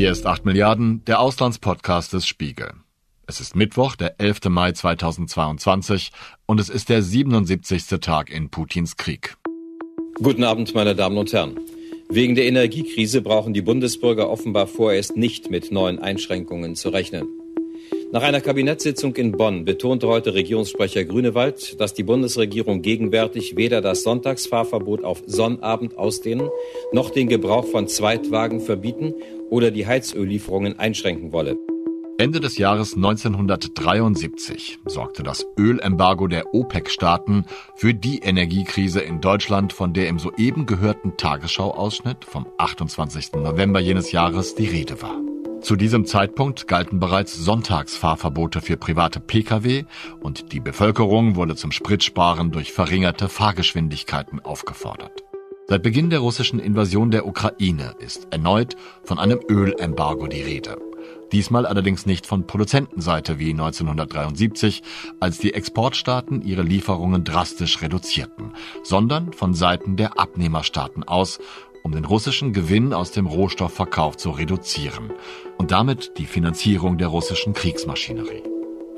Hier ist 8 Milliarden, der Auslandspodcast des Spiegel. Es ist Mittwoch, der 11. Mai 2022 und es ist der 77. Tag in Putins Krieg. Guten Abend, meine Damen und Herren. Wegen der Energiekrise brauchen die Bundesbürger offenbar vorerst nicht mit neuen Einschränkungen zu rechnen. Nach einer Kabinettssitzung in Bonn betonte heute Regierungssprecher Grünewald, dass die Bundesregierung gegenwärtig weder das Sonntagsfahrverbot auf Sonnabend ausdehnen, noch den Gebrauch von Zweitwagen verbieten oder die Heizöllieferungen einschränken wolle. Ende des Jahres 1973 sorgte das Ölembargo der OPEC-Staaten für die Energiekrise in Deutschland, von der im soeben gehörten Tagesschau-Ausschnitt vom 28. November jenes Jahres die Rede war. Zu diesem Zeitpunkt galten bereits Sonntagsfahrverbote für private Pkw und die Bevölkerung wurde zum Spritsparen durch verringerte Fahrgeschwindigkeiten aufgefordert. Seit Beginn der russischen Invasion der Ukraine ist erneut von einem Ölembargo die Rede. Diesmal allerdings nicht von Produzentenseite wie 1973, als die Exportstaaten ihre Lieferungen drastisch reduzierten, sondern von Seiten der Abnehmerstaaten aus um den russischen Gewinn aus dem Rohstoffverkauf zu reduzieren und damit die Finanzierung der russischen Kriegsmaschinerie.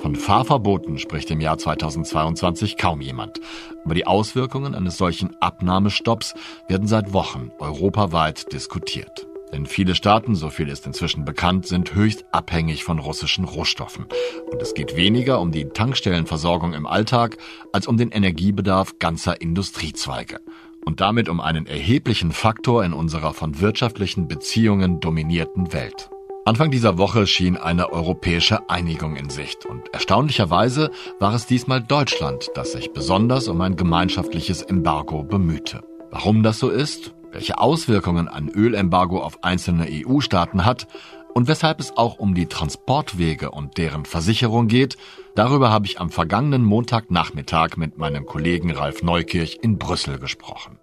Von Fahrverboten spricht im Jahr 2022 kaum jemand. Aber die Auswirkungen eines solchen Abnahmestopps werden seit Wochen europaweit diskutiert. Denn viele Staaten, so viel ist inzwischen bekannt, sind höchst abhängig von russischen Rohstoffen. Und es geht weniger um die Tankstellenversorgung im Alltag als um den Energiebedarf ganzer Industriezweige und damit um einen erheblichen Faktor in unserer von wirtschaftlichen Beziehungen dominierten Welt. Anfang dieser Woche schien eine europäische Einigung in Sicht und erstaunlicherweise war es diesmal Deutschland, das sich besonders um ein gemeinschaftliches Embargo bemühte. Warum das so ist, welche Auswirkungen ein Ölembargo auf einzelne EU-Staaten hat und weshalb es auch um die Transportwege und deren Versicherung geht, darüber habe ich am vergangenen Montagnachmittag mit meinem Kollegen Ralf Neukirch in Brüssel gesprochen.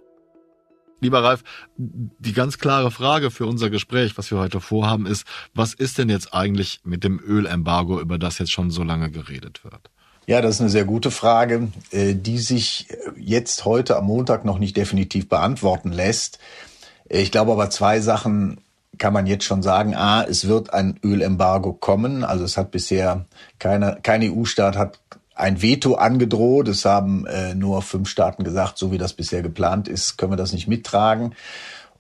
Lieber Ralf, die ganz klare Frage für unser Gespräch, was wir heute vorhaben, ist, was ist denn jetzt eigentlich mit dem Ölembargo, über das jetzt schon so lange geredet wird? Ja, das ist eine sehr gute Frage, äh, die sich jetzt heute am Montag noch nicht definitiv beantworten lässt. Ich glaube aber zwei Sachen kann man jetzt schon sagen, a, es wird ein Ölembargo kommen. Also es hat bisher keine, kein EU-Staat hat ein Veto angedroht. Es haben äh, nur fünf Staaten gesagt, so wie das bisher geplant ist, können wir das nicht mittragen.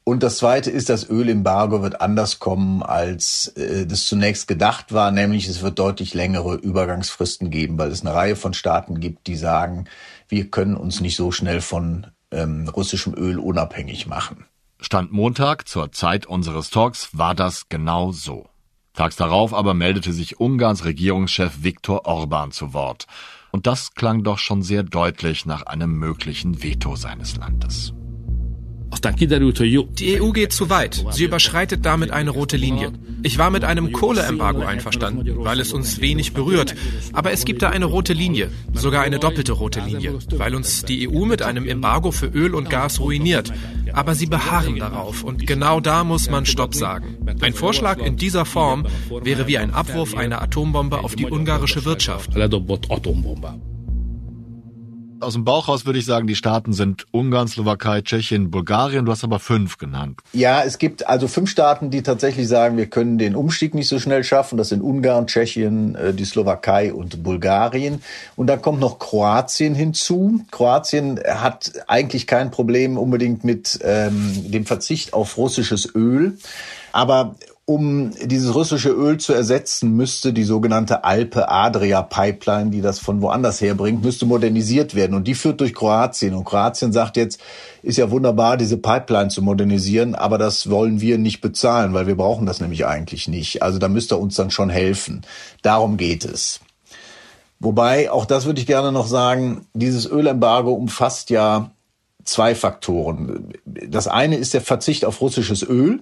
Und das Zweite ist, das Ölembargo wird anders kommen, als äh, das zunächst gedacht war, nämlich es wird deutlich längere Übergangsfristen geben, weil es eine Reihe von Staaten gibt, die sagen, wir können uns nicht so schnell von ähm, russischem Öl unabhängig machen. Stand Montag zur Zeit unseres Talks war das genau so. Tags darauf aber meldete sich Ungarns Regierungschef Viktor Orban zu Wort. Und das klang doch schon sehr deutlich nach einem möglichen Veto seines Landes. Die EU geht zu weit. Sie überschreitet damit eine rote Linie. Ich war mit einem Kohleembargo einverstanden, weil es uns wenig berührt. Aber es gibt da eine rote Linie, sogar eine doppelte rote Linie, weil uns die EU mit einem Embargo für Öl und Gas ruiniert. Aber sie beharren darauf und genau da muss man Stopp sagen. Ein Vorschlag in dieser Form wäre wie ein Abwurf einer Atombombe auf die ungarische Wirtschaft aus dem Bauch raus würde ich sagen, die Staaten sind Ungarn, Slowakei, Tschechien, Bulgarien. Du hast aber fünf genannt. Ja, es gibt also fünf Staaten, die tatsächlich sagen, wir können den Umstieg nicht so schnell schaffen. Das sind Ungarn, Tschechien, äh, die Slowakei und Bulgarien. Und dann kommt noch Kroatien hinzu. Kroatien hat eigentlich kein Problem unbedingt mit ähm, dem Verzicht auf russisches Öl. Aber um dieses russische Öl zu ersetzen, müsste die sogenannte Alpe-Adria-Pipeline, die das von woanders herbringt, müsste modernisiert werden. Und die führt durch Kroatien. Und Kroatien sagt jetzt, ist ja wunderbar, diese Pipeline zu modernisieren, aber das wollen wir nicht bezahlen, weil wir brauchen das nämlich eigentlich nicht. Also da müsste er uns dann schon helfen. Darum geht es. Wobei, auch das würde ich gerne noch sagen, dieses Ölembargo umfasst ja zwei Faktoren. Das eine ist der Verzicht auf russisches Öl.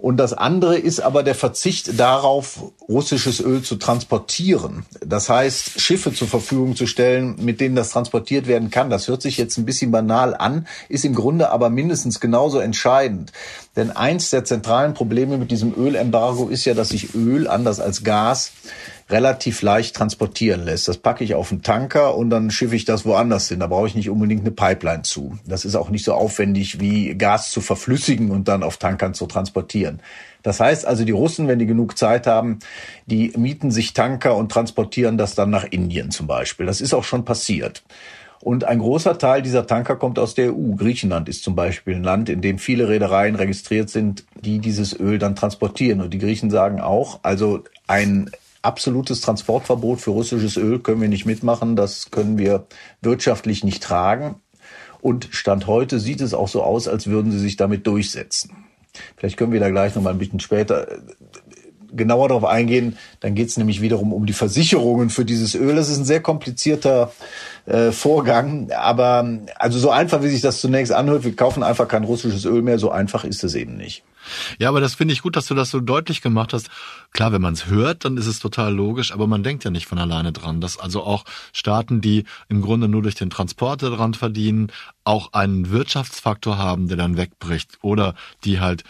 Und das andere ist aber der Verzicht darauf, russisches Öl zu transportieren. Das heißt, Schiffe zur Verfügung zu stellen, mit denen das transportiert werden kann. Das hört sich jetzt ein bisschen banal an, ist im Grunde aber mindestens genauso entscheidend. Denn eins der zentralen Probleme mit diesem Ölembargo ist ja, dass sich Öl, anders als Gas, relativ leicht transportieren lässt. Das packe ich auf einen Tanker und dann schiffe ich das woanders hin. Da brauche ich nicht unbedingt eine Pipeline zu. Das ist auch nicht so aufwendig wie Gas zu verflüssigen und dann auf Tankern zu transportieren. Das heißt also, die Russen, wenn die genug Zeit haben, die mieten sich Tanker und transportieren das dann nach Indien zum Beispiel. Das ist auch schon passiert. Und ein großer Teil dieser Tanker kommt aus der EU. Griechenland ist zum Beispiel ein Land, in dem viele Reedereien registriert sind, die dieses Öl dann transportieren. Und die Griechen sagen auch, also ein absolutes Transportverbot für russisches Öl können wir nicht mitmachen. Das können wir wirtschaftlich nicht tragen. Und Stand heute sieht es auch so aus, als würden sie sich damit durchsetzen. Vielleicht können wir da gleich noch mal ein bisschen später genauer darauf eingehen. Dann geht es nämlich wiederum um die Versicherungen für dieses Öl. Das ist ein sehr komplizierter äh, Vorgang. Aber also so einfach, wie sich das zunächst anhört, wir kaufen einfach kein russisches Öl mehr, so einfach ist es eben nicht. Ja, aber das finde ich gut, dass du das so deutlich gemacht hast. Klar, wenn man es hört, dann ist es total logisch, aber man denkt ja nicht von alleine dran, dass also auch Staaten, die im Grunde nur durch den Transport daran verdienen, auch einen Wirtschaftsfaktor haben, der dann wegbricht oder die halt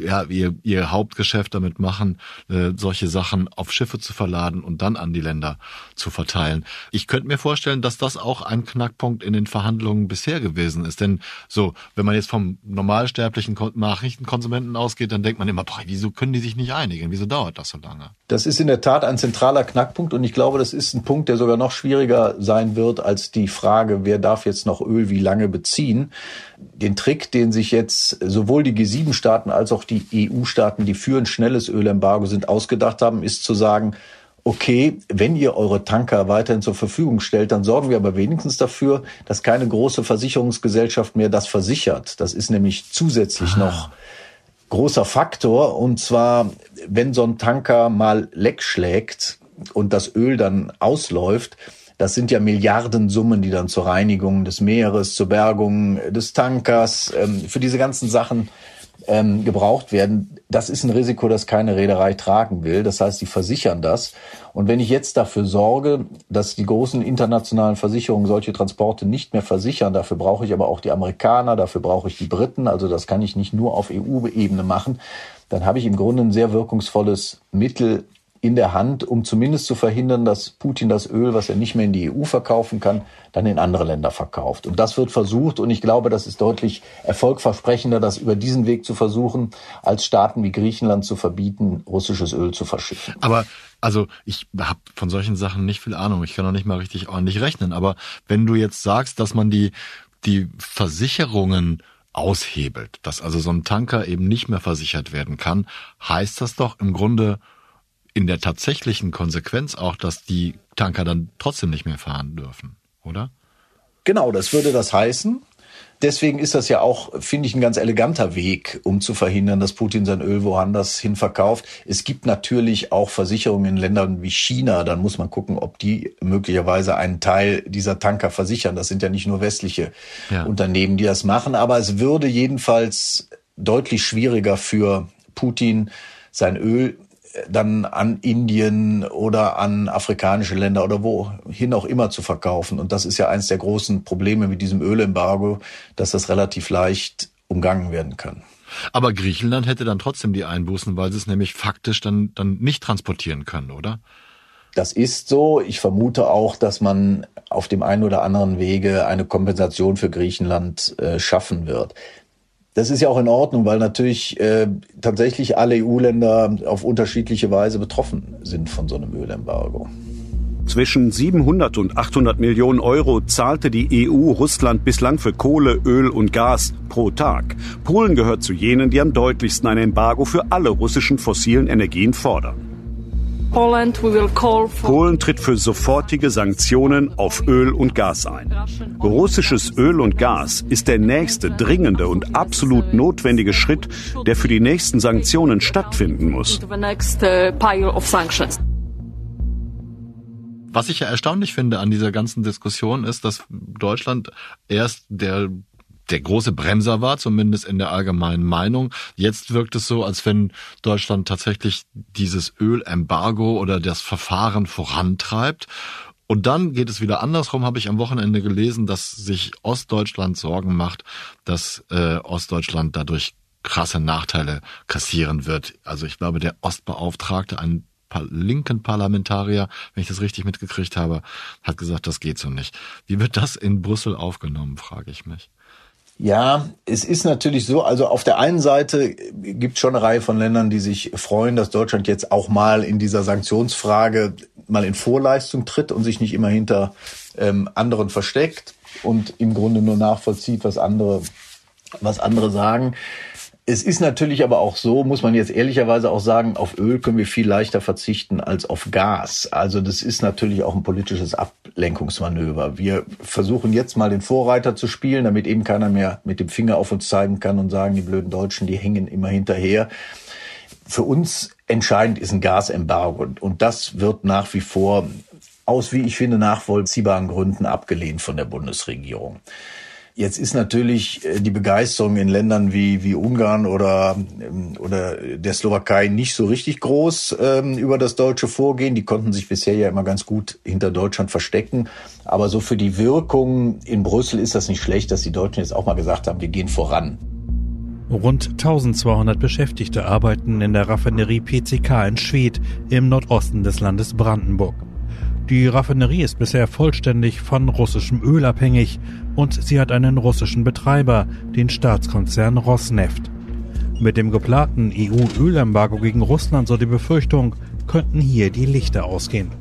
ja, ihr, ihr Hauptgeschäft damit machen, äh, solche Sachen auf Schiffe zu verladen und dann an die Länder zu verteilen. Ich könnte mir vorstellen, dass das auch ein Knackpunkt in den Verhandlungen bisher gewesen ist. Denn so, wenn man jetzt vom normalsterblichen Nachrichtenkonsumenten ausgeht, dann denkt man immer, boah, wieso können die sich nicht einigen? Wieso dauert das so lange? Das ist in der Tat ein zentraler Knackpunkt und ich glaube, das ist ein Punkt, der sogar noch schwieriger sein wird als die Frage, wer darf jetzt noch Öl wie lange beziehen. Den Trick, den sich jetzt sowohl die G7-Staaten als auch die EU-Staaten, die für ein schnelles Ölembargo sind, ausgedacht haben, ist zu sagen, okay, wenn ihr eure Tanker weiterhin zur Verfügung stellt, dann sorgen wir aber wenigstens dafür, dass keine große Versicherungsgesellschaft mehr das versichert. Das ist nämlich zusätzlich ah. noch großer Faktor. Und zwar, wenn so ein Tanker mal leck schlägt und das Öl dann ausläuft, das sind ja Milliardensummen, die dann zur Reinigung des Meeres, zur Bergung des Tankers, ähm, für diese ganzen Sachen ähm, gebraucht werden. Das ist ein Risiko, das keine Reederei tragen will. Das heißt, die versichern das. Und wenn ich jetzt dafür sorge, dass die großen internationalen Versicherungen solche Transporte nicht mehr versichern, dafür brauche ich aber auch die Amerikaner, dafür brauche ich die Briten. Also das kann ich nicht nur auf EU-Ebene machen. Dann habe ich im Grunde ein sehr wirkungsvolles Mittel, in der Hand, um zumindest zu verhindern, dass Putin das Öl, was er nicht mehr in die EU verkaufen kann, dann in andere Länder verkauft. Und das wird versucht und ich glaube, das ist deutlich erfolgversprechender, das über diesen Weg zu versuchen, als Staaten wie Griechenland zu verbieten, russisches Öl zu verschiffen. Aber also ich habe von solchen Sachen nicht viel Ahnung. Ich kann auch nicht mal richtig ordentlich rechnen. Aber wenn du jetzt sagst, dass man die die Versicherungen aushebelt, dass also so ein Tanker eben nicht mehr versichert werden kann, heißt das doch im Grunde in der tatsächlichen Konsequenz auch, dass die Tanker dann trotzdem nicht mehr fahren dürfen, oder? Genau, das würde das heißen. Deswegen ist das ja auch, finde ich, ein ganz eleganter Weg, um zu verhindern, dass Putin sein Öl woanders hin verkauft. Es gibt natürlich auch Versicherungen in Ländern wie China. Dann muss man gucken, ob die möglicherweise einen Teil dieser Tanker versichern. Das sind ja nicht nur westliche ja. Unternehmen, die das machen. Aber es würde jedenfalls deutlich schwieriger für Putin, sein Öl dann an Indien oder an afrikanische Länder oder wohin auch immer zu verkaufen. Und das ist ja eines der großen Probleme mit diesem Ölembargo, dass das relativ leicht umgangen werden kann. Aber Griechenland hätte dann trotzdem die Einbußen, weil sie es nämlich faktisch dann, dann nicht transportieren können, oder? Das ist so. Ich vermute auch, dass man auf dem einen oder anderen Wege eine Kompensation für Griechenland äh, schaffen wird. Das ist ja auch in Ordnung, weil natürlich äh, tatsächlich alle EU-Länder auf unterschiedliche Weise betroffen sind von so einem Ölembargo. Zwischen 700 und 800 Millionen Euro zahlte die EU Russland bislang für Kohle, Öl und Gas pro Tag. Polen gehört zu jenen, die am deutlichsten ein Embargo für alle russischen fossilen Energien fordern. Polen tritt für sofortige Sanktionen auf Öl und Gas ein. Russisches Öl und Gas ist der nächste dringende und absolut notwendige Schritt, der für die nächsten Sanktionen stattfinden muss. Was ich ja erstaunlich finde an dieser ganzen Diskussion ist, dass Deutschland erst der der große Bremser war, zumindest in der allgemeinen Meinung. Jetzt wirkt es so, als wenn Deutschland tatsächlich dieses Ölembargo oder das Verfahren vorantreibt. Und dann geht es wieder andersrum, habe ich am Wochenende gelesen, dass sich Ostdeutschland Sorgen macht, dass äh, Ostdeutschland dadurch krasse Nachteile kassieren wird. Also ich glaube, der Ostbeauftragte, ein linken Parlamentarier, wenn ich das richtig mitgekriegt habe, hat gesagt, das geht so nicht. Wie wird das in Brüssel aufgenommen, frage ich mich. Ja, es ist natürlich so, also auf der einen Seite gibt es schon eine Reihe von Ländern, die sich freuen, dass Deutschland jetzt auch mal in dieser Sanktionsfrage mal in Vorleistung tritt und sich nicht immer hinter ähm, anderen versteckt und im Grunde nur nachvollzieht, was andere, was andere sagen. Es ist natürlich aber auch so, muss man jetzt ehrlicherweise auch sagen, auf Öl können wir viel leichter verzichten als auf Gas. Also das ist natürlich auch ein politisches Ablenkungsmanöver. Wir versuchen jetzt mal den Vorreiter zu spielen, damit eben keiner mehr mit dem Finger auf uns zeigen kann und sagen, die blöden Deutschen, die hängen immer hinterher. Für uns entscheidend ist ein Gasembargo und das wird nach wie vor aus, wie ich finde, nachvollziehbaren Gründen abgelehnt von der Bundesregierung. Jetzt ist natürlich äh, die Begeisterung in Ländern wie, wie Ungarn oder, ähm, oder der Slowakei nicht so richtig groß ähm, über das deutsche Vorgehen. Die konnten sich bisher ja immer ganz gut hinter Deutschland verstecken. Aber so für die Wirkung in Brüssel ist das nicht schlecht, dass die Deutschen jetzt auch mal gesagt haben, wir gehen voran. Rund 1200 Beschäftigte arbeiten in der Raffinerie PCK in Schwedt im Nordosten des Landes Brandenburg. Die Raffinerie ist bisher vollständig von russischem Öl abhängig und sie hat einen russischen Betreiber, den Staatskonzern Rosneft. Mit dem geplanten EU-Ölembargo gegen Russland, so die Befürchtung, könnten hier die Lichter ausgehen.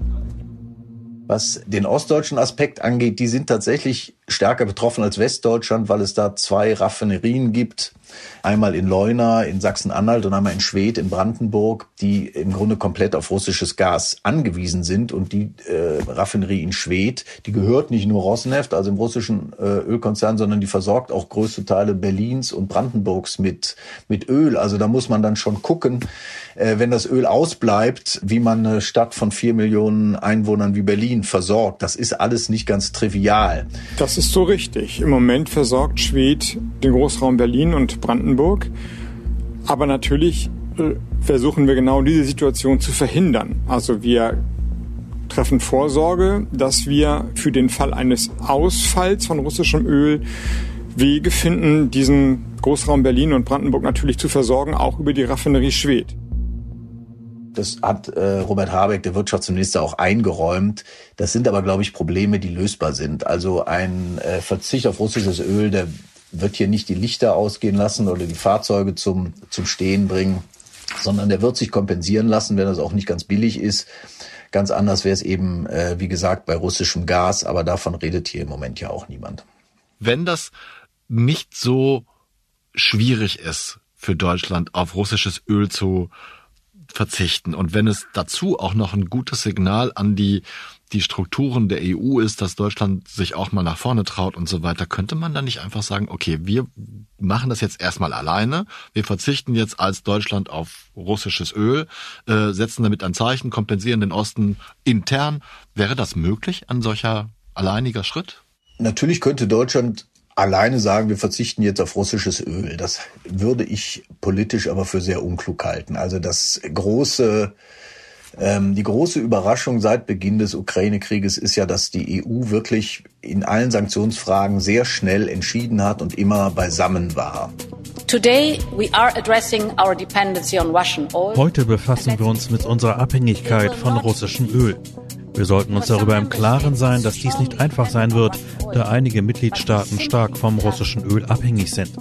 Was den ostdeutschen Aspekt angeht, die sind tatsächlich stärker betroffen als Westdeutschland, weil es da zwei Raffinerien gibt. Einmal in Leuna in Sachsen-Anhalt und einmal in Schwedt in Brandenburg, die im Grunde komplett auf russisches Gas angewiesen sind. Und die äh, Raffinerie in Schwedt, die gehört nicht nur Rosneft, also im russischen äh, Ölkonzern, sondern die versorgt auch größte Teile Berlins und Brandenburgs mit, mit Öl. Also da muss man dann schon gucken, äh, wenn das Öl ausbleibt, wie man eine Stadt von vier Millionen Einwohnern wie Berlin versorgt. Das ist alles nicht ganz trivial. Das ist so richtig. Im Moment versorgt Schwed den Großraum Berlin und Brandenburg. Aber natürlich äh, versuchen wir genau diese Situation zu verhindern. Also wir treffen Vorsorge, dass wir für den Fall eines Ausfalls von russischem Öl Wege finden, diesen Großraum Berlin und Brandenburg natürlich zu versorgen, auch über die Raffinerie Schwedt. Das hat äh, Robert Habeck, der Wirtschaftsminister, auch eingeräumt. Das sind aber, glaube ich, Probleme, die lösbar sind. Also ein äh, Verzicht auf russisches Öl, der wird hier nicht die Lichter ausgehen lassen oder die Fahrzeuge zum, zum Stehen bringen, sondern der wird sich kompensieren lassen, wenn das auch nicht ganz billig ist. Ganz anders wäre es eben, äh, wie gesagt, bei russischem Gas, aber davon redet hier im Moment ja auch niemand. Wenn das nicht so schwierig ist für Deutschland, auf russisches Öl zu verzichten. Und wenn es dazu auch noch ein gutes Signal an die, die Strukturen der EU ist, dass Deutschland sich auch mal nach vorne traut und so weiter, könnte man dann nicht einfach sagen, okay, wir machen das jetzt erstmal alleine, wir verzichten jetzt als Deutschland auf russisches Öl, äh, setzen damit ein Zeichen, kompensieren den Osten intern. Wäre das möglich, ein solcher alleiniger Schritt? Natürlich könnte Deutschland alleine sagen, wir verzichten jetzt auf russisches Öl. Das würde ich politisch aber für sehr unklug halten. Also das große, die große Überraschung seit Beginn des Ukraine-Krieges ist ja, dass die EU wirklich in allen Sanktionsfragen sehr schnell entschieden hat und immer beisammen war. Heute befassen wir uns mit unserer Abhängigkeit von russischem Öl. Wir sollten uns darüber im Klaren sein, dass dies nicht einfach sein wird, da einige Mitgliedstaaten stark vom russischen Öl abhängig sind.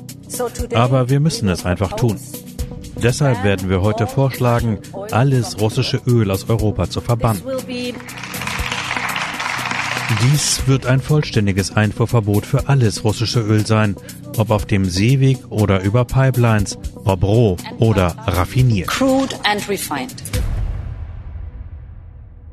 Aber wir müssen es einfach tun. Deshalb werden wir heute vorschlagen, alles russische Öl aus Europa zu verbannen. Dies wird ein vollständiges Einfuhrverbot für alles russische Öl sein, ob auf dem Seeweg oder über Pipelines, ob roh oder raffiniert. Crude and refined.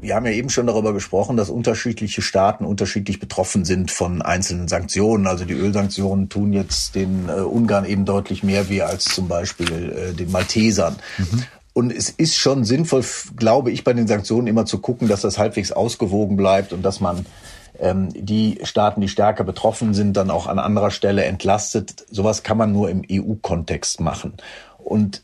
Wir haben ja eben schon darüber gesprochen, dass unterschiedliche Staaten unterschiedlich betroffen sind von einzelnen Sanktionen. Also die Ölsanktionen tun jetzt den äh, Ungarn eben deutlich mehr weh als zum Beispiel äh, den Maltesern. Mhm. Und es ist schon sinnvoll, glaube ich, bei den Sanktionen immer zu gucken, dass das halbwegs ausgewogen bleibt und dass man ähm, die Staaten, die stärker betroffen sind, dann auch an anderer Stelle entlastet. Sowas kann man nur im EU-Kontext machen. Und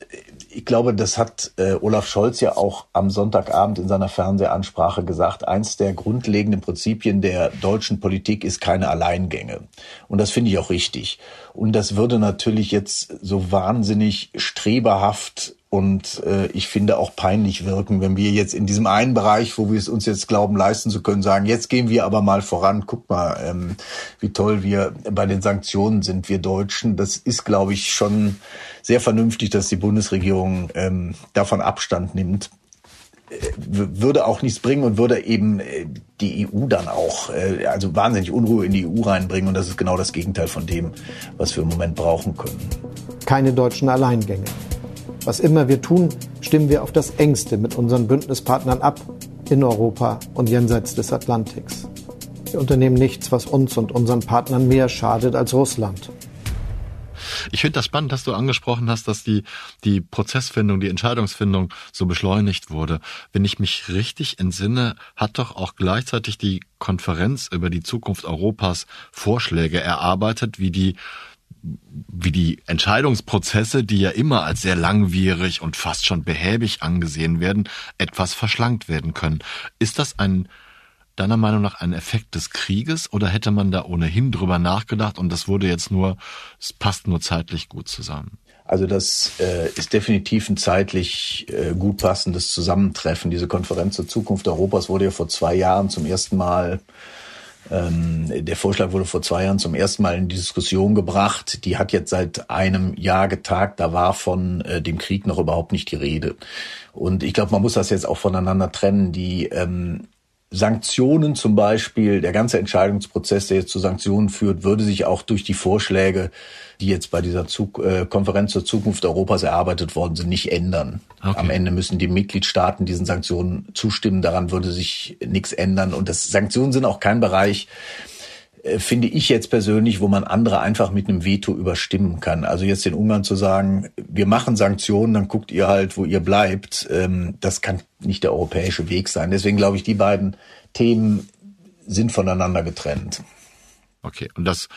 ich glaube, das hat äh, Olaf Scholz ja auch am Sonntagabend in seiner Fernsehansprache gesagt. Eins der grundlegenden Prinzipien der deutschen Politik ist keine Alleingänge. Und das finde ich auch richtig. Und das würde natürlich jetzt so wahnsinnig streberhaft und äh, ich finde auch peinlich wirken, wenn wir jetzt in diesem einen Bereich, wo wir es uns jetzt glauben leisten zu können, sagen, jetzt gehen wir aber mal voran. Guck mal, ähm, wie toll wir bei den Sanktionen sind, wir Deutschen. Das ist, glaube ich, schon sehr vernünftig, dass die Bundesregierung ähm, davon Abstand nimmt äh, würde auch nichts bringen und würde eben äh, die EU dann auch, äh, also wahnsinnig Unruhe in die EU reinbringen. Und das ist genau das Gegenteil von dem, was wir im Moment brauchen können. Keine deutschen Alleingänge. Was immer wir tun, stimmen wir auf das engste mit unseren Bündnispartnern ab, in Europa und jenseits des Atlantiks. Wir unternehmen nichts, was uns und unseren Partnern mehr schadet als Russland. Ich finde das spannend, dass du angesprochen hast, dass die, die Prozessfindung, die Entscheidungsfindung so beschleunigt wurde. Wenn ich mich richtig entsinne, hat doch auch gleichzeitig die Konferenz über die Zukunft Europas Vorschläge erarbeitet, wie die wie die Entscheidungsprozesse, die ja immer als sehr langwierig und fast schon behäbig angesehen werden, etwas verschlankt werden können. Ist das ein deiner Meinung nach ein Effekt des Krieges oder hätte man da ohnehin drüber nachgedacht und das wurde jetzt nur, es passt nur zeitlich gut zusammen? Also das äh, ist definitiv ein zeitlich äh, gut passendes Zusammentreffen. Diese Konferenz zur Zukunft Europas wurde ja vor zwei Jahren zum ersten Mal der Vorschlag wurde vor zwei Jahren zum ersten Mal in die Diskussion gebracht. Die hat jetzt seit einem Jahr getagt. Da war von äh, dem Krieg noch überhaupt nicht die Rede. Und ich glaube, man muss das jetzt auch voneinander trennen. Die ähm, Sanktionen zum Beispiel, der ganze Entscheidungsprozess, der jetzt zu Sanktionen führt, würde sich auch durch die Vorschläge, die jetzt bei dieser Zug äh, Konferenz zur Zukunft Europas erarbeitet worden sind, nicht ändern. Okay. Am Ende müssen die Mitgliedstaaten diesen Sanktionen zustimmen. Daran würde sich nichts ändern. Und das Sanktionen sind auch kein Bereich, finde ich jetzt persönlich, wo man andere einfach mit einem Veto überstimmen kann. Also jetzt in Ungarn zu sagen, wir machen Sanktionen, dann guckt ihr halt, wo ihr bleibt, ähm, das kann nicht der europäische Weg sein. Deswegen glaube ich, die beiden Themen sind voneinander getrennt. Okay, und das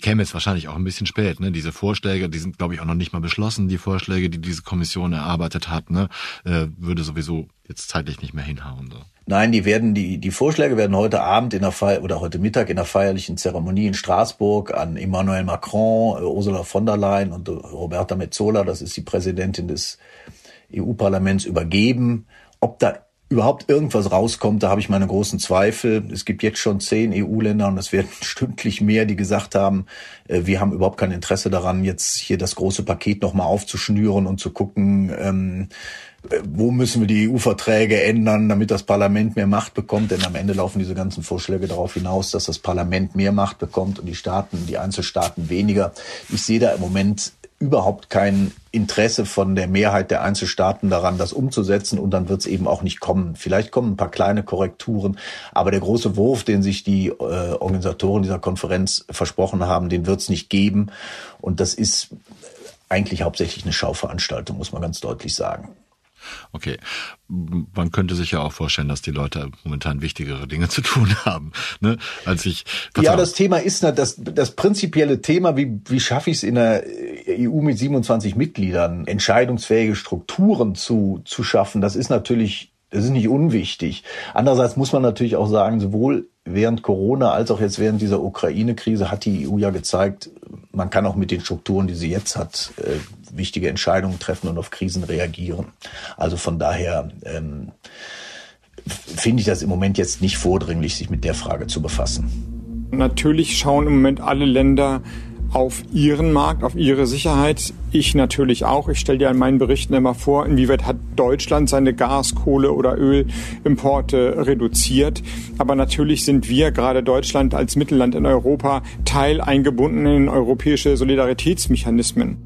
käme jetzt wahrscheinlich auch ein bisschen spät, ne? Diese Vorschläge, die sind, glaube ich, auch noch nicht mal beschlossen, die Vorschläge, die diese Kommission erarbeitet hat, ne? Äh, würde sowieso jetzt zeitlich nicht mehr hinhauen. So. Nein, die werden die die Vorschläge werden heute Abend in der Feier oder heute Mittag in der feierlichen Zeremonie in Straßburg an Emmanuel Macron, äh, Ursula von der Leyen und Roberta Metzola, das ist die Präsidentin des EU-Parlaments, übergeben. Ob da überhaupt irgendwas rauskommt, da habe ich meine großen Zweifel. Es gibt jetzt schon zehn EU-Länder und es werden stündlich mehr, die gesagt haben, äh, wir haben überhaupt kein Interesse daran, jetzt hier das große Paket nochmal aufzuschnüren und zu gucken, ähm, wo müssen wir die EU-Verträge ändern, damit das Parlament mehr Macht bekommt? Denn am Ende laufen diese ganzen Vorschläge darauf hinaus, dass das Parlament mehr Macht bekommt und die Staaten, die Einzelstaaten weniger. Ich sehe da im Moment überhaupt kein Interesse von der Mehrheit der Einzelstaaten daran, das umzusetzen und dann wird es eben auch nicht kommen. Vielleicht kommen ein paar kleine Korrekturen, aber der große Wurf, den sich die äh, Organisatoren dieser Konferenz versprochen haben, den wird es nicht geben und das ist eigentlich hauptsächlich eine Schauveranstaltung, muss man ganz deutlich sagen. Okay. Man könnte sich ja auch vorstellen, dass die Leute momentan wichtigere Dinge zu tun haben, ne? als ich. Ja, das Thema ist das, das prinzipielle Thema, wie, wie schaffe ich es in der EU mit 27 Mitgliedern, entscheidungsfähige Strukturen zu, zu schaffen. Das ist natürlich das ist nicht unwichtig. Andererseits muss man natürlich auch sagen, sowohl während Corona als auch jetzt während dieser Ukraine-Krise hat die EU ja gezeigt, man kann auch mit den Strukturen, die sie jetzt hat, äh, wichtige Entscheidungen treffen und auf Krisen reagieren. Also von daher ähm, finde ich das im Moment jetzt nicht vordringlich, sich mit der Frage zu befassen. Natürlich schauen im Moment alle Länder auf ihren Markt, auf ihre Sicherheit. Ich natürlich auch. Ich stelle dir in meinen Berichten immer vor, inwieweit hat Deutschland seine Gas, Kohle oder Ölimporte reduziert. Aber natürlich sind wir, gerade Deutschland als Mittelland in Europa, Teil eingebunden in europäische Solidaritätsmechanismen.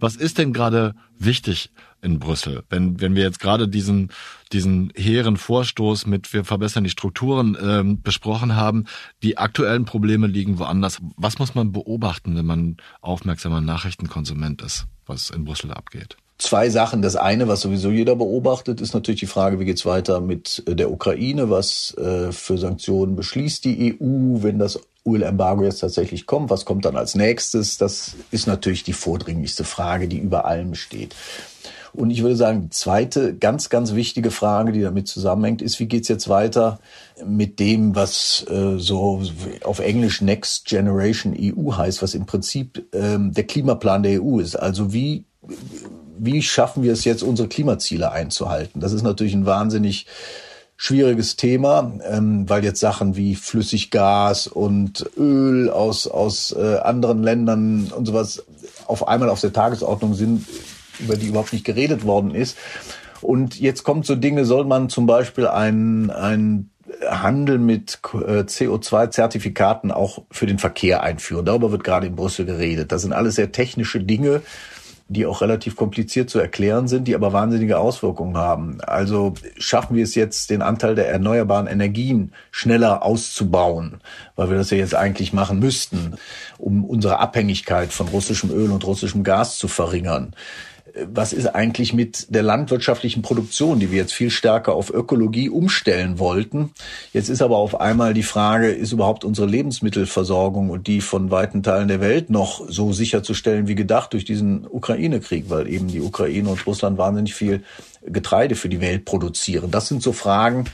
Was ist denn gerade wichtig in Brüssel? Wenn, wenn wir jetzt gerade diesen, diesen hehren Vorstoß mit wir verbessern die Strukturen ähm, besprochen haben, die aktuellen Probleme liegen woanders. Was muss man beobachten, wenn man aufmerksamer Nachrichtenkonsument ist, was in Brüssel abgeht? Zwei Sachen. Das eine, was sowieso jeder beobachtet, ist natürlich die Frage, wie geht's weiter mit der Ukraine? Was äh, für Sanktionen beschließt die EU, wenn das Ölembargo jetzt tatsächlich kommt? Was kommt dann als nächstes? Das ist natürlich die vordringlichste Frage, die über allem steht. Und ich würde sagen, die zweite ganz, ganz wichtige Frage, die damit zusammenhängt, ist, wie geht's jetzt weiter mit dem, was äh, so auf Englisch Next Generation EU heißt, was im Prinzip ähm, der Klimaplan der EU ist. Also wie wie schaffen wir es jetzt, unsere Klimaziele einzuhalten? Das ist natürlich ein wahnsinnig schwieriges Thema, ähm, weil jetzt Sachen wie Flüssiggas und Öl aus, aus äh, anderen Ländern und sowas auf einmal auf der Tagesordnung sind, über die überhaupt nicht geredet worden ist. Und jetzt kommt so Dinge, soll man zum Beispiel ein, ein Handel mit äh, CO2-Zertifikaten auch für den Verkehr einführen. Darüber wird gerade in Brüssel geredet. Das sind alles sehr technische Dinge, die auch relativ kompliziert zu erklären sind, die aber wahnsinnige Auswirkungen haben. Also schaffen wir es jetzt, den Anteil der erneuerbaren Energien schneller auszubauen, weil wir das ja jetzt eigentlich machen müssten, um unsere Abhängigkeit von russischem Öl und russischem Gas zu verringern was ist eigentlich mit der landwirtschaftlichen Produktion, die wir jetzt viel stärker auf Ökologie umstellen wollten. Jetzt ist aber auf einmal die Frage, ist überhaupt unsere Lebensmittelversorgung und die von weiten Teilen der Welt noch so sicherzustellen wie gedacht durch diesen Ukraine-Krieg, weil eben die Ukraine und Russland wahnsinnig viel Getreide für die Welt produzieren. Das sind so Fragen,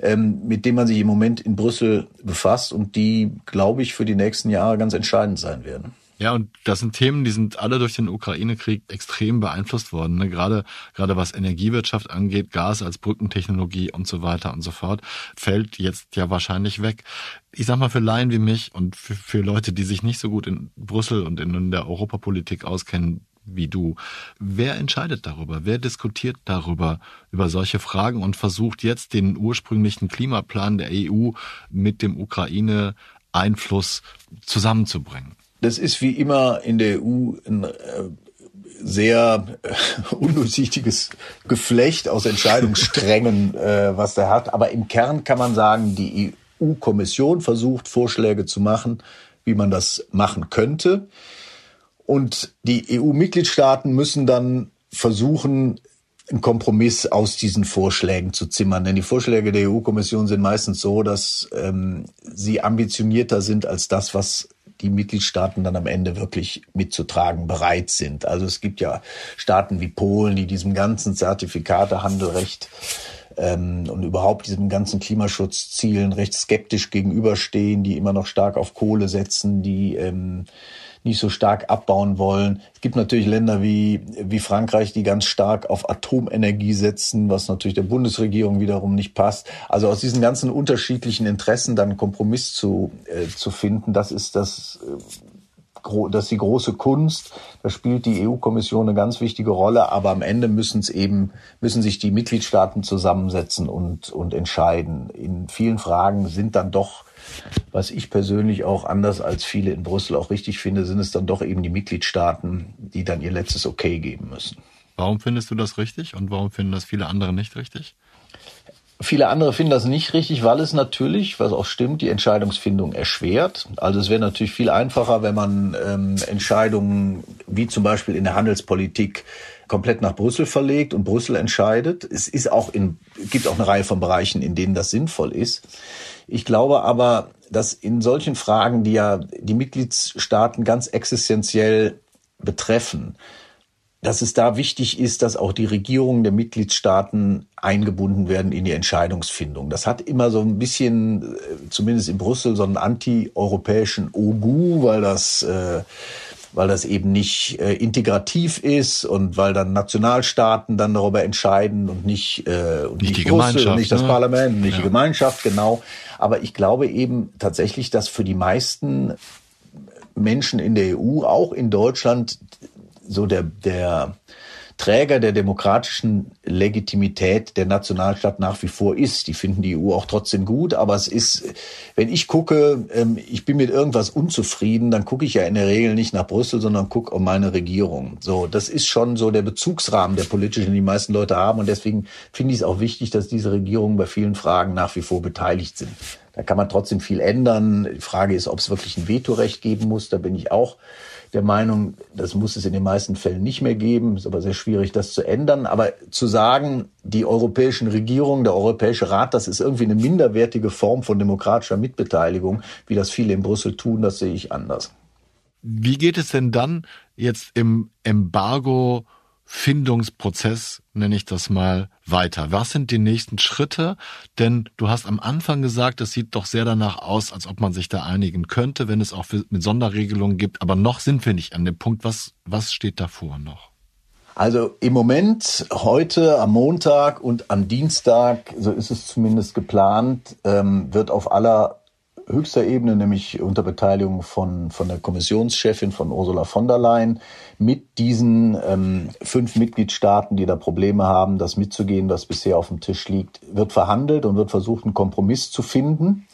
ähm, mit denen man sich im Moment in Brüssel befasst und die, glaube ich, für die nächsten Jahre ganz entscheidend sein werden. Ja, und das sind Themen, die sind alle durch den Ukraine-Krieg extrem beeinflusst worden. Ne? Gerade, gerade was Energiewirtschaft angeht, Gas als Brückentechnologie und so weiter und so fort, fällt jetzt ja wahrscheinlich weg. Ich sag mal, für Laien wie mich und für, für Leute, die sich nicht so gut in Brüssel und in, in der Europapolitik auskennen, wie du. Wer entscheidet darüber? Wer diskutiert darüber, über solche Fragen und versucht jetzt den ursprünglichen Klimaplan der EU mit dem Ukraine-Einfluss zusammenzubringen? Das ist wie immer in der EU ein äh, sehr äh, undurchsichtiges Geflecht aus Entscheidungssträngen, äh, was der hat. Aber im Kern kann man sagen, die EU-Kommission versucht Vorschläge zu machen, wie man das machen könnte. Und die EU-Mitgliedstaaten müssen dann versuchen, einen Kompromiss aus diesen Vorschlägen zu zimmern. Denn die Vorschläge der EU-Kommission sind meistens so, dass ähm, sie ambitionierter sind als das, was die Mitgliedstaaten dann am Ende wirklich mitzutragen bereit sind. Also es gibt ja Staaten wie Polen, die diesem ganzen Zertifikatehandelrecht ähm, und überhaupt diesem ganzen Klimaschutzzielen recht skeptisch gegenüberstehen, die immer noch stark auf Kohle setzen, die ähm, nicht so stark abbauen wollen. Es gibt natürlich Länder wie, wie Frankreich, die ganz stark auf Atomenergie setzen, was natürlich der Bundesregierung wiederum nicht passt. Also aus diesen ganzen unterschiedlichen Interessen dann einen Kompromiss zu, äh, zu finden, das ist das, äh, das ist die große Kunst. Da spielt die EU-Kommission eine ganz wichtige Rolle, aber am Ende müssen es eben, müssen sich die Mitgliedstaaten zusammensetzen und, und entscheiden. In vielen Fragen sind dann doch was ich persönlich auch anders als viele in Brüssel auch richtig finde, sind es dann doch eben die Mitgliedstaaten, die dann ihr letztes Okay geben müssen. Warum findest du das richtig und warum finden das viele andere nicht richtig? Viele andere finden das nicht richtig, weil es natürlich, was auch stimmt, die Entscheidungsfindung erschwert. Also es wäre natürlich viel einfacher, wenn man ähm, Entscheidungen wie zum Beispiel in der Handelspolitik komplett nach Brüssel verlegt und Brüssel entscheidet. Es ist auch in, gibt auch eine Reihe von Bereichen, in denen das sinnvoll ist. Ich glaube aber, dass in solchen Fragen, die ja die Mitgliedstaaten ganz existenziell betreffen, dass es da wichtig ist, dass auch die Regierungen der Mitgliedstaaten eingebunden werden in die Entscheidungsfindung. Das hat immer so ein bisschen, äh, zumindest in Brüssel, so einen anti-europäischen Ogu, weil das äh, weil das eben nicht äh, integrativ ist und weil dann Nationalstaaten dann darüber entscheiden und nicht, äh, und nicht, nicht die Brüssel Gemeinschaft, und nicht das ne? Parlament, nicht ja. die Gemeinschaft, genau. Aber ich glaube eben tatsächlich, dass für die meisten Menschen in der EU, auch in Deutschland, so der, der Träger der demokratischen Legitimität der Nationalstaat nach wie vor ist. Die finden die EU auch trotzdem gut, aber es ist, wenn ich gucke, ähm, ich bin mit irgendwas unzufrieden, dann gucke ich ja in der Regel nicht nach Brüssel, sondern gucke um meine Regierung. So, das ist schon so der Bezugsrahmen, der politischen, den die meisten Leute haben und deswegen finde ich es auch wichtig, dass diese Regierungen bei vielen Fragen nach wie vor beteiligt sind. Da kann man trotzdem viel ändern. Die Frage ist, ob es wirklich ein Vetorecht geben muss. Da bin ich auch der Meinung, das muss es in den meisten Fällen nicht mehr geben. Ist aber sehr schwierig, das zu ändern. Aber zu sagen, die europäischen Regierungen, der Europäische Rat, das ist irgendwie eine minderwertige Form von demokratischer Mitbeteiligung, wie das viele in Brüssel tun, das sehe ich anders. Wie geht es denn dann jetzt im Embargo Findungsprozess, nenne ich das mal, weiter? Was sind die nächsten Schritte? Denn du hast am Anfang gesagt, es sieht doch sehr danach aus, als ob man sich da einigen könnte, wenn es auch mit Sonderregelungen gibt. Aber noch sind wir nicht an dem Punkt. Was, was steht davor noch? Also im Moment, heute am Montag und am Dienstag, so ist es zumindest geplant, ähm, wird auf aller höchster Ebene, nämlich unter Beteiligung von, von der Kommissionschefin von Ursula von der Leyen, mit diesen ähm, fünf Mitgliedstaaten, die da Probleme haben, das mitzugehen, was bisher auf dem Tisch liegt, wird verhandelt und wird versucht, einen Kompromiss zu finden.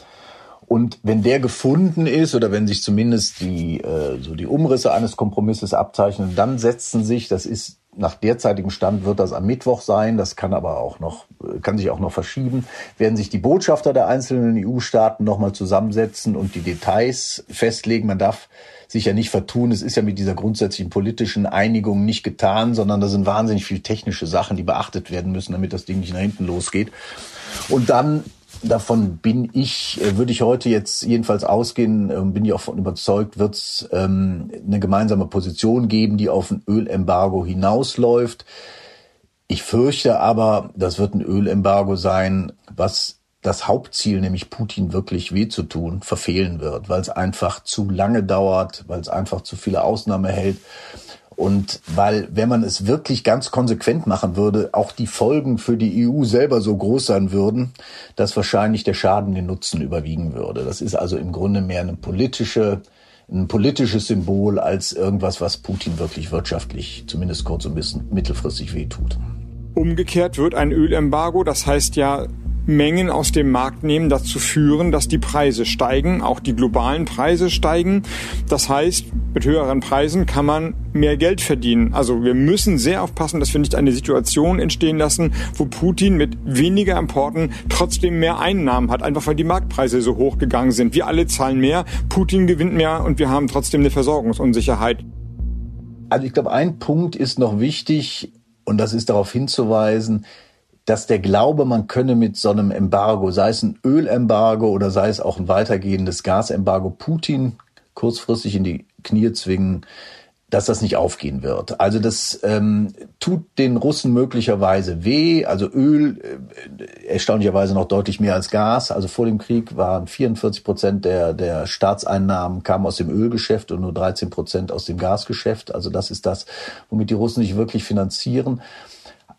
Und wenn der gefunden ist oder wenn sich zumindest die, äh, so die Umrisse eines Kompromisses abzeichnen, dann setzen sich, das ist nach derzeitigem Stand wird das am Mittwoch sein, das kann aber auch noch, kann sich auch noch verschieben, werden sich die Botschafter der einzelnen EU-Staaten nochmal zusammensetzen und die Details festlegen. Man darf sich ja nicht vertun. Es ist ja mit dieser grundsätzlichen politischen Einigung nicht getan, sondern da sind wahnsinnig viele technische Sachen, die beachtet werden müssen, damit das Ding nicht nach hinten losgeht. Und dann davon bin ich, äh, würde ich heute jetzt jedenfalls ausgehen, ähm, bin ich auch von überzeugt, wird es ähm, eine gemeinsame Position geben, die auf ein Ölembargo hinausläuft. Ich fürchte aber, das wird ein Ölembargo sein, was das Hauptziel, nämlich Putin wirklich weh zu tun, verfehlen wird, weil es einfach zu lange dauert, weil es einfach zu viele Ausnahme hält und weil, wenn man es wirklich ganz konsequent machen würde, auch die Folgen für die EU selber so groß sein würden, dass wahrscheinlich der Schaden den Nutzen überwiegen würde. Das ist also im Grunde mehr eine politische, ein politisches Symbol als irgendwas, was Putin wirklich wirtschaftlich, zumindest kurz- und mittelfristig wehtut. Umgekehrt wird ein Ölembargo, das heißt ja Mengen aus dem Markt nehmen, dazu führen, dass die Preise steigen, auch die globalen Preise steigen. Das heißt, mit höheren Preisen kann man mehr Geld verdienen. Also wir müssen sehr aufpassen, dass wir nicht eine Situation entstehen lassen, wo Putin mit weniger Importen trotzdem mehr Einnahmen hat, einfach weil die Marktpreise so hoch gegangen sind. Wir alle zahlen mehr, Putin gewinnt mehr und wir haben trotzdem eine Versorgungsunsicherheit. Also ich glaube, ein Punkt ist noch wichtig und das ist darauf hinzuweisen, dass der Glaube, man könne mit so einem Embargo, sei es ein Ölembargo oder sei es auch ein weitergehendes Gasembargo, Putin kurzfristig in die Knie zwingen, dass das nicht aufgehen wird. Also das ähm, tut den Russen möglicherweise weh. Also Öl äh, erstaunlicherweise noch deutlich mehr als Gas. Also vor dem Krieg waren 44 Prozent der, der Staatseinnahmen kamen aus dem Ölgeschäft und nur 13 Prozent aus dem Gasgeschäft. Also das ist das, womit die Russen sich wirklich finanzieren.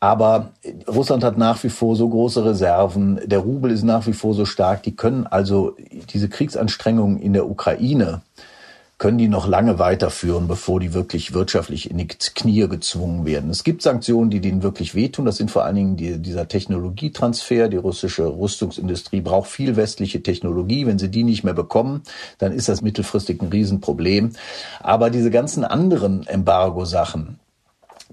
Aber Russland hat nach wie vor so große Reserven, der Rubel ist nach wie vor so stark, die können also diese Kriegsanstrengungen in der Ukraine, können die noch lange weiterführen, bevor die wirklich wirtschaftlich in die Knie gezwungen werden. Es gibt Sanktionen, die denen wirklich wehtun. Das sind vor allen Dingen die, dieser Technologietransfer. Die russische Rüstungsindustrie braucht viel westliche Technologie. Wenn sie die nicht mehr bekommen, dann ist das mittelfristig ein Riesenproblem. Aber diese ganzen anderen Embargo-Sachen,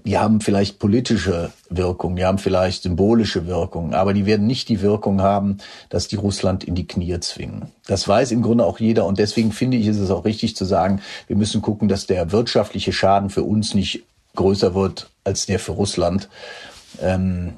die haben vielleicht politische Wirkung, die haben vielleicht symbolische Wirkung, aber die werden nicht die Wirkung haben, dass die Russland in die Knie zwingen. Das weiß im Grunde auch jeder und deswegen finde ich, ist es auch richtig zu sagen, wir müssen gucken, dass der wirtschaftliche Schaden für uns nicht größer wird als der für Russland. Ähm,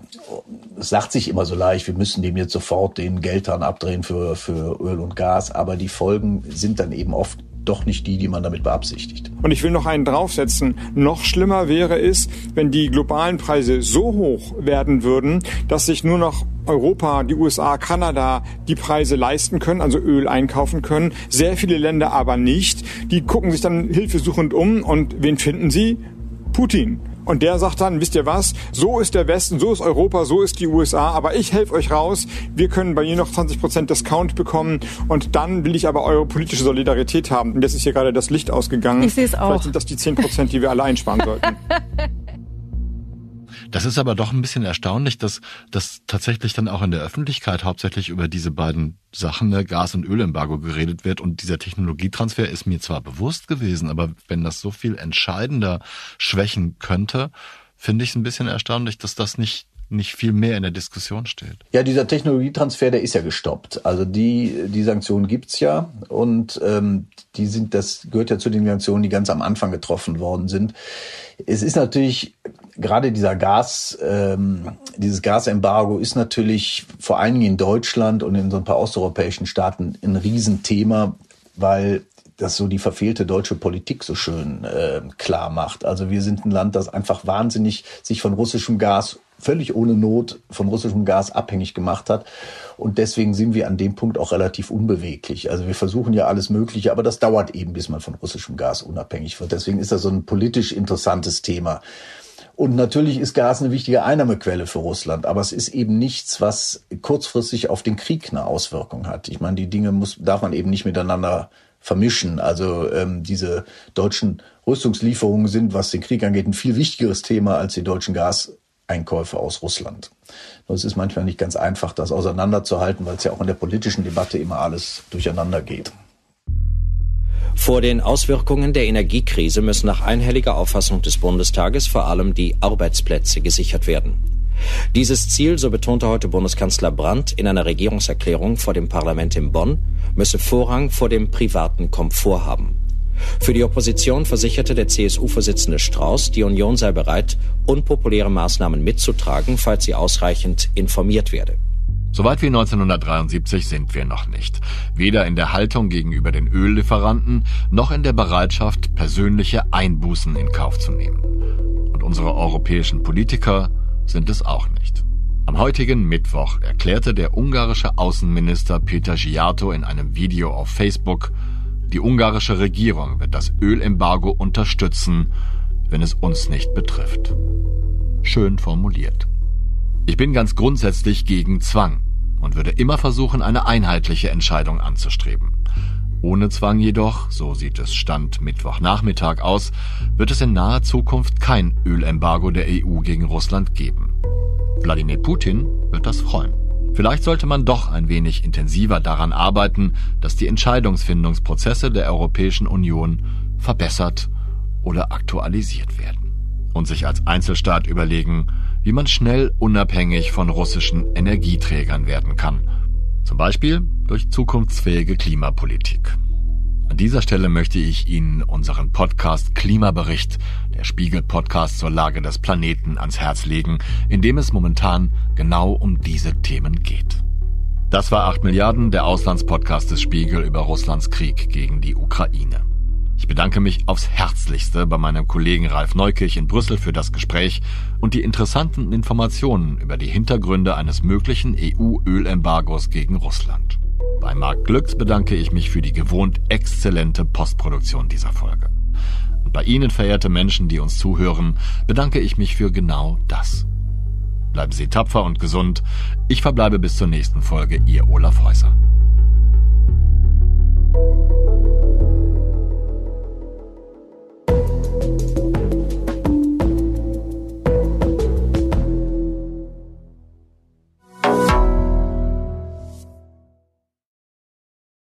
es sagt sich immer so leicht, wir müssen dem jetzt sofort den Geldhahn abdrehen für, für Öl und Gas, aber die Folgen sind dann eben oft doch nicht die, die man damit beabsichtigt. Und ich will noch einen draufsetzen. Noch schlimmer wäre es, wenn die globalen Preise so hoch werden würden, dass sich nur noch Europa, die USA, Kanada die Preise leisten können, also Öl einkaufen können. Sehr viele Länder aber nicht. Die gucken sich dann hilfesuchend um und wen finden sie? Putin. Und der sagt dann, wisst ihr was, so ist der Westen, so ist Europa, so ist die USA, aber ich helfe euch raus, wir können bei mir noch 20% Discount bekommen und dann will ich aber eure politische Solidarität haben. Und jetzt ist hier gerade das Licht ausgegangen. Ich sehe es auch. Vielleicht sind das die 10%, die wir alle einsparen sollten. Das ist aber doch ein bisschen erstaunlich, dass, dass tatsächlich dann auch in der Öffentlichkeit hauptsächlich über diese beiden Sachen, ne, Gas- und Ölembargo, geredet wird. Und dieser Technologietransfer ist mir zwar bewusst gewesen, aber wenn das so viel entscheidender schwächen könnte, finde ich es ein bisschen erstaunlich, dass das nicht nicht viel mehr in der Diskussion steht. Ja, dieser Technologietransfer, der ist ja gestoppt. Also die, die Sanktionen gibt's ja und ähm, die sind, das gehört ja zu den Sanktionen, die ganz am Anfang getroffen worden sind. Es ist natürlich gerade dieser Gas, ähm, dieses Gasembargo ist natürlich vor allen Dingen in Deutschland und in so ein paar osteuropäischen Staaten ein Riesenthema, weil das so die verfehlte deutsche Politik so schön äh, klar macht. Also wir sind ein Land, das einfach wahnsinnig sich von russischem Gas völlig ohne Not von russischem Gas abhängig gemacht hat. Und deswegen sind wir an dem Punkt auch relativ unbeweglich. Also wir versuchen ja alles Mögliche, aber das dauert eben, bis man von russischem Gas unabhängig wird. Deswegen ist das so ein politisch interessantes Thema. Und natürlich ist Gas eine wichtige Einnahmequelle für Russland, aber es ist eben nichts, was kurzfristig auf den Krieg eine Auswirkung hat. Ich meine, die Dinge muss, darf man eben nicht miteinander vermischen. Also ähm, diese deutschen Rüstungslieferungen sind, was den Krieg angeht, ein viel wichtigeres Thema als die deutschen Gaseinkäufe aus Russland. Nur es ist manchmal nicht ganz einfach, das auseinanderzuhalten, weil es ja auch in der politischen Debatte immer alles durcheinander geht. Vor den Auswirkungen der Energiekrise müssen nach einhelliger Auffassung des Bundestages vor allem die Arbeitsplätze gesichert werden. Dieses Ziel, so betonte heute Bundeskanzler Brandt in einer Regierungserklärung vor dem Parlament in Bonn, müsse Vorrang vor dem privaten Komfort haben. Für die Opposition versicherte der CSU-Vorsitzende Strauß, die Union sei bereit, unpopuläre Maßnahmen mitzutragen, falls sie ausreichend informiert werde. Soweit wie 1973 sind wir noch nicht. Weder in der Haltung gegenüber den Öllieferanten noch in der Bereitschaft, persönliche Einbußen in Kauf zu nehmen. Und unsere europäischen Politiker sind es auch nicht. Am heutigen Mittwoch erklärte der ungarische Außenminister Peter Giato in einem Video auf Facebook, die ungarische Regierung wird das Ölembargo unterstützen, wenn es uns nicht betrifft. Schön formuliert. Ich bin ganz grundsätzlich gegen Zwang und würde immer versuchen, eine einheitliche Entscheidung anzustreben. Ohne Zwang jedoch, so sieht es Stand Mittwochnachmittag aus, wird es in naher Zukunft kein Ölembargo der EU gegen Russland geben. Wladimir Putin wird das freuen. Vielleicht sollte man doch ein wenig intensiver daran arbeiten, dass die Entscheidungsfindungsprozesse der Europäischen Union verbessert oder aktualisiert werden und sich als Einzelstaat überlegen, wie man schnell unabhängig von russischen Energieträgern werden kann. Zum Beispiel durch zukunftsfähige Klimapolitik. An dieser Stelle möchte ich Ihnen unseren Podcast Klimabericht, der Spiegel-Podcast zur Lage des Planeten, ans Herz legen, in dem es momentan genau um diese Themen geht. Das war 8 Milliarden, der Auslandspodcast des Spiegel über Russlands Krieg gegen die Ukraine. Ich bedanke mich aufs Herzlichste bei meinem Kollegen Ralf Neukirch in Brüssel für das Gespräch und die interessanten Informationen über die Hintergründe eines möglichen EU-Ölembargos gegen Russland. Bei Marc Glücks bedanke ich mich für die gewohnt exzellente Postproduktion dieser Folge. Und bei Ihnen, verehrte Menschen, die uns zuhören, bedanke ich mich für genau das. Bleiben Sie tapfer und gesund. Ich verbleibe bis zur nächsten Folge, Ihr Olaf Häuser.